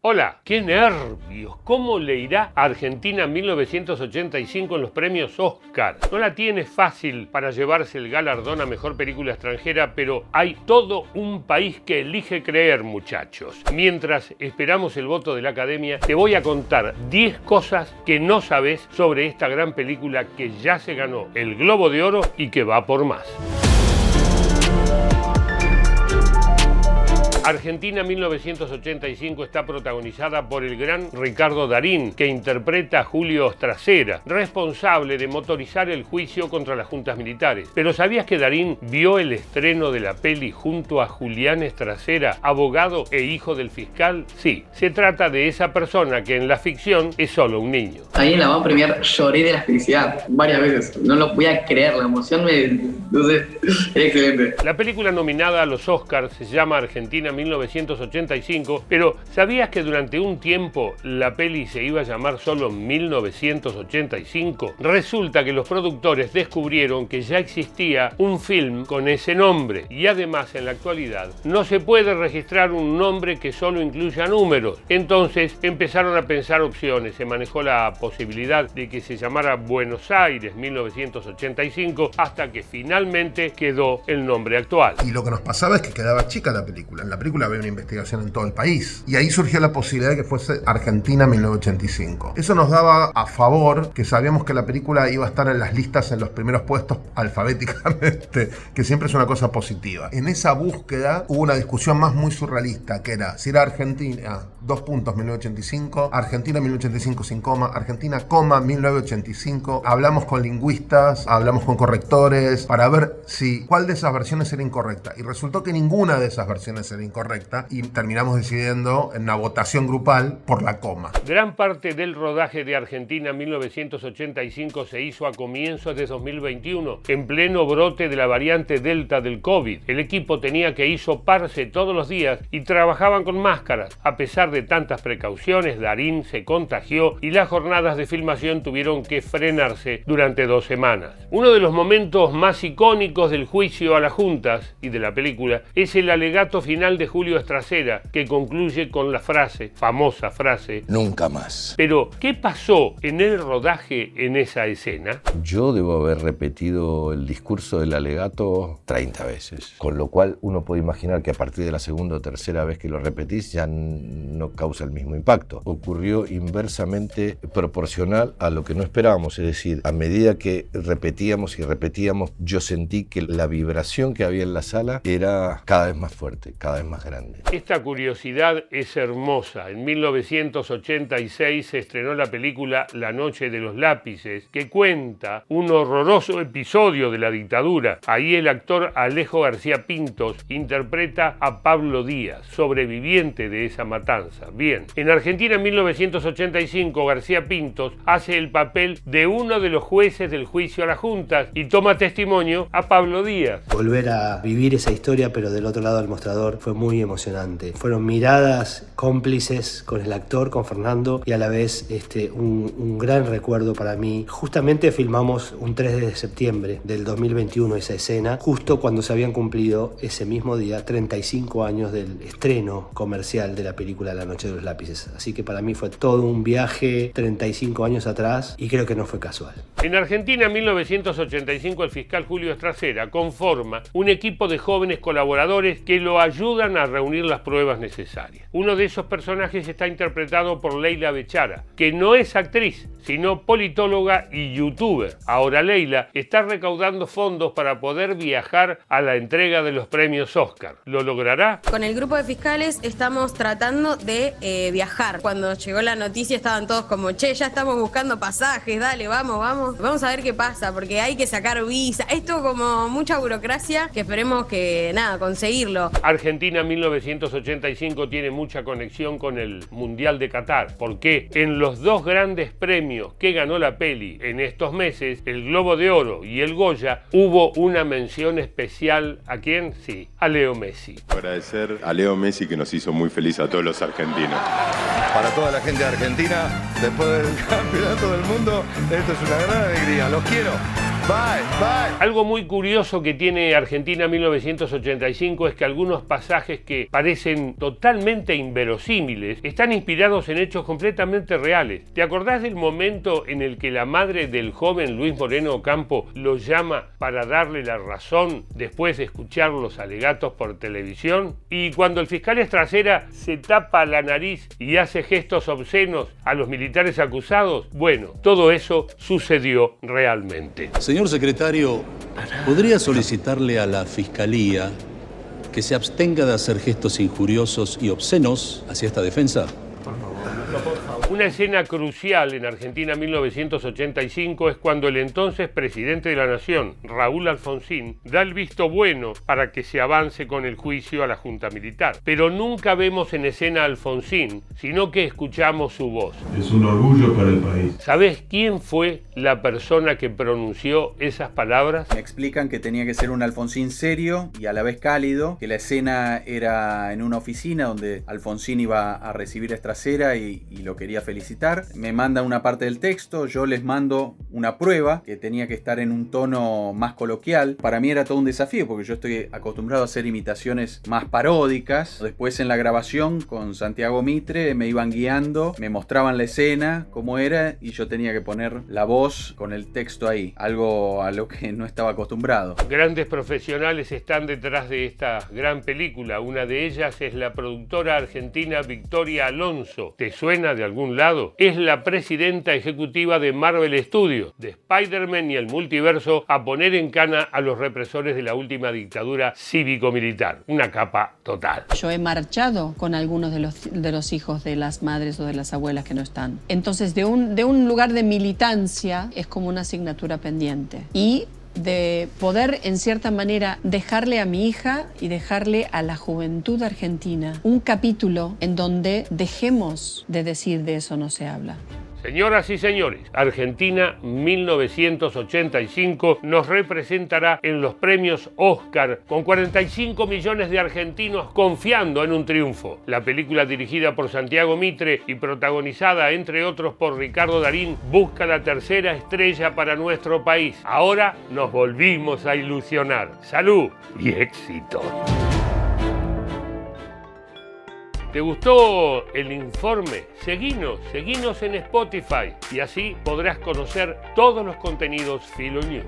Hola, qué nervios. ¿Cómo le irá a Argentina 1985 en los premios Oscar? No la tiene fácil para llevarse el galardón a mejor película extranjera, pero hay todo un país que elige creer, muchachos. Mientras esperamos el voto de la Academia, te voy a contar 10 cosas que no sabes sobre esta gran película que ya se ganó el Globo de Oro y que va por más. Argentina 1985 está protagonizada por el gran Ricardo Darín, que interpreta a Julio Ostracera, responsable de motorizar el juicio contra las juntas militares. Pero ¿sabías que Darín vio el estreno de la peli junto a Julián Estracera, abogado e hijo del fiscal? Sí, se trata de esa persona que en la ficción es solo un niño. Ahí en la van premier lloré de la felicidad varias veces. No lo voy a creer, la emoción me... No sé, excelente. La película nominada a los Oscars se llama Argentina 1985, pero ¿sabías que durante un tiempo la peli se iba a llamar solo 1985? Resulta que los productores descubrieron que ya existía un film con ese nombre y además en la actualidad no se puede registrar un nombre que solo incluya números. Entonces empezaron a pensar opciones, se manejó la posibilidad de que se llamara Buenos Aires 1985 hasta que finalmente quedó el nombre actual. Y lo que nos pasaba es que quedaba chica la película. La película había una investigación en todo el país. Y ahí surgió la posibilidad de que fuese Argentina 1985. Eso nos daba a favor que sabíamos que la película iba a estar en las listas en los primeros puestos alfabéticamente, que siempre es una cosa positiva. En esa búsqueda hubo una discusión más muy surrealista, que era si era Argentina, dos puntos 1985, Argentina 1985 sin coma, Argentina, coma 1985. Hablamos con lingüistas, hablamos con correctores para ver si cuál de esas versiones era incorrecta. Y resultó que ninguna de esas versiones era incorrecta y terminamos decidiendo en una votación grupal por la coma. Gran parte del rodaje de Argentina 1985 se hizo a comienzos de 2021, en pleno brote de la variante Delta del COVID. El equipo tenía que hisoparse todos los días y trabajaban con máscaras. A pesar de tantas precauciones, Darín se contagió y las jornadas de filmación tuvieron que frenarse durante dos semanas. Uno de los momentos más icónicos del juicio a las juntas y de la película es el alegato final de Julio Estracera, que concluye con la frase, famosa frase, Nunca más. pero ¿qué pasó en el rodaje en esa escena? Yo debo haber repetido el discurso del alegato 30 veces, con lo cual uno puede imaginar que a partir de la segunda o tercera vez que lo repetís ya no causa el mismo impacto. Ocurrió inversamente proporcional a lo que no esperábamos, es decir, a medida que repetíamos y repetíamos, yo sentí que la vibración que había en la sala era cada vez más fuerte, cada vez más grande. Esta curiosidad es hermosa. En 1986 se estrenó la película La Noche de los Lápices, que cuenta un horroroso episodio de la dictadura. Ahí el actor Alejo García Pintos interpreta a Pablo Díaz, sobreviviente de esa matanza. Bien, en Argentina en 1985 García Pintos hace el papel de uno de los jueces del juicio a las juntas y toma testimonio a Pablo Díaz. Volver a vivir esa historia, pero del otro lado del mostrador, fue muy emocionante. Fueron miradas cómplices con el actor, con Fernando, y a la vez este, un, un gran recuerdo para mí. Justamente filmamos un 3 de septiembre del 2021 esa escena, justo cuando se habían cumplido ese mismo día 35 años del estreno comercial de la película La Noche de los Lápices. Así que para mí fue todo un viaje 35 años atrás y creo que no fue casual. En Argentina en 1985 el fiscal Julio Estracera conforma un equipo de jóvenes colaboradores que lo ayudan a reunir las pruebas necesarias. Uno de esos personajes está interpretado por Leila Bechara, que no es actriz, sino politóloga y youtuber. Ahora Leila está recaudando fondos para poder viajar a la entrega de los premios Oscar. ¿Lo logrará? Con el grupo de fiscales estamos tratando de eh, viajar. Cuando llegó la noticia estaban todos como, che, ya estamos buscando pasajes, dale, vamos, vamos. Vamos a ver qué pasa, porque hay que sacar visa. Esto como mucha burocracia que esperemos que, nada, conseguirlo. Argentina 1985 tiene mucha conexión con el Mundial de Qatar, porque en los dos grandes premios que ganó la peli en estos meses, el Globo de Oro y el Goya, hubo una mención especial a quién? Sí, a Leo Messi. Agradecer a Leo Messi que nos hizo muy feliz a todos los argentinos. Para toda la gente de Argentina, después del campeonato del mundo, esto es una gran alegría. Los quiero. Bye, bye. Algo muy curioso que tiene Argentina 1985 es que algunos pasajes que parecen totalmente inverosímiles están inspirados en hechos completamente reales. ¿Te acordás del momento en el que la madre del joven Luis Moreno Ocampo lo llama para darle la razón después de escuchar los alegatos por televisión? Y cuando el fiscal Estracera se tapa la nariz y hace gestos obscenos a los militares acusados, bueno, todo eso sucedió realmente. Señor secretario, ¿podría solicitarle a la Fiscalía que se abstenga de hacer gestos injuriosos y obscenos hacia esta defensa? Una escena crucial en Argentina 1985 es cuando el entonces presidente de la Nación, Raúl Alfonsín, da el visto bueno para que se avance con el juicio a la Junta Militar. Pero nunca vemos en escena a Alfonsín, sino que escuchamos su voz. Es un orgullo para el país. ¿Sabes quién fue la persona que pronunció esas palabras? Me explican que tenía que ser un Alfonsín serio y a la vez cálido, que la escena era en una oficina donde Alfonsín iba a recibir a Estracera y, y lo quería felicitar. Me manda una parte del texto, yo les mando una prueba que tenía que estar en un tono más coloquial. Para mí era todo un desafío porque yo estoy acostumbrado a hacer imitaciones más paródicas. Después en la grabación con Santiago Mitre me iban guiando, me mostraban la escena, cómo era y yo tenía que poner la voz con el texto ahí, algo a lo que no estaba acostumbrado. Grandes profesionales están detrás de esta gran película. Una de ellas es la productora argentina Victoria Alonso. ¿Te suena de algún lado? Es la presidenta ejecutiva de Marvel Studios, de Spider-Man y el multiverso, a poner en cana a los represores de la última dictadura cívico-militar. Una capa total. Yo he marchado con algunos de los, de los hijos de las madres o de las abuelas que no están. Entonces, de un, de un lugar de militancia es como una asignatura pendiente. Y de poder, en cierta manera, dejarle a mi hija y dejarle a la juventud argentina un capítulo en donde dejemos de decir de eso no se habla. Señoras y señores, Argentina 1985 nos representará en los premios Oscar con 45 millones de argentinos confiando en un triunfo. La película dirigida por Santiago Mitre y protagonizada entre otros por Ricardo Darín busca la tercera estrella para nuestro país. Ahora nos volvimos a ilusionar. Salud y éxito. ¿Te gustó el informe? Seguinos, seguinos en Spotify y así podrás conocer todos los contenidos Filo News.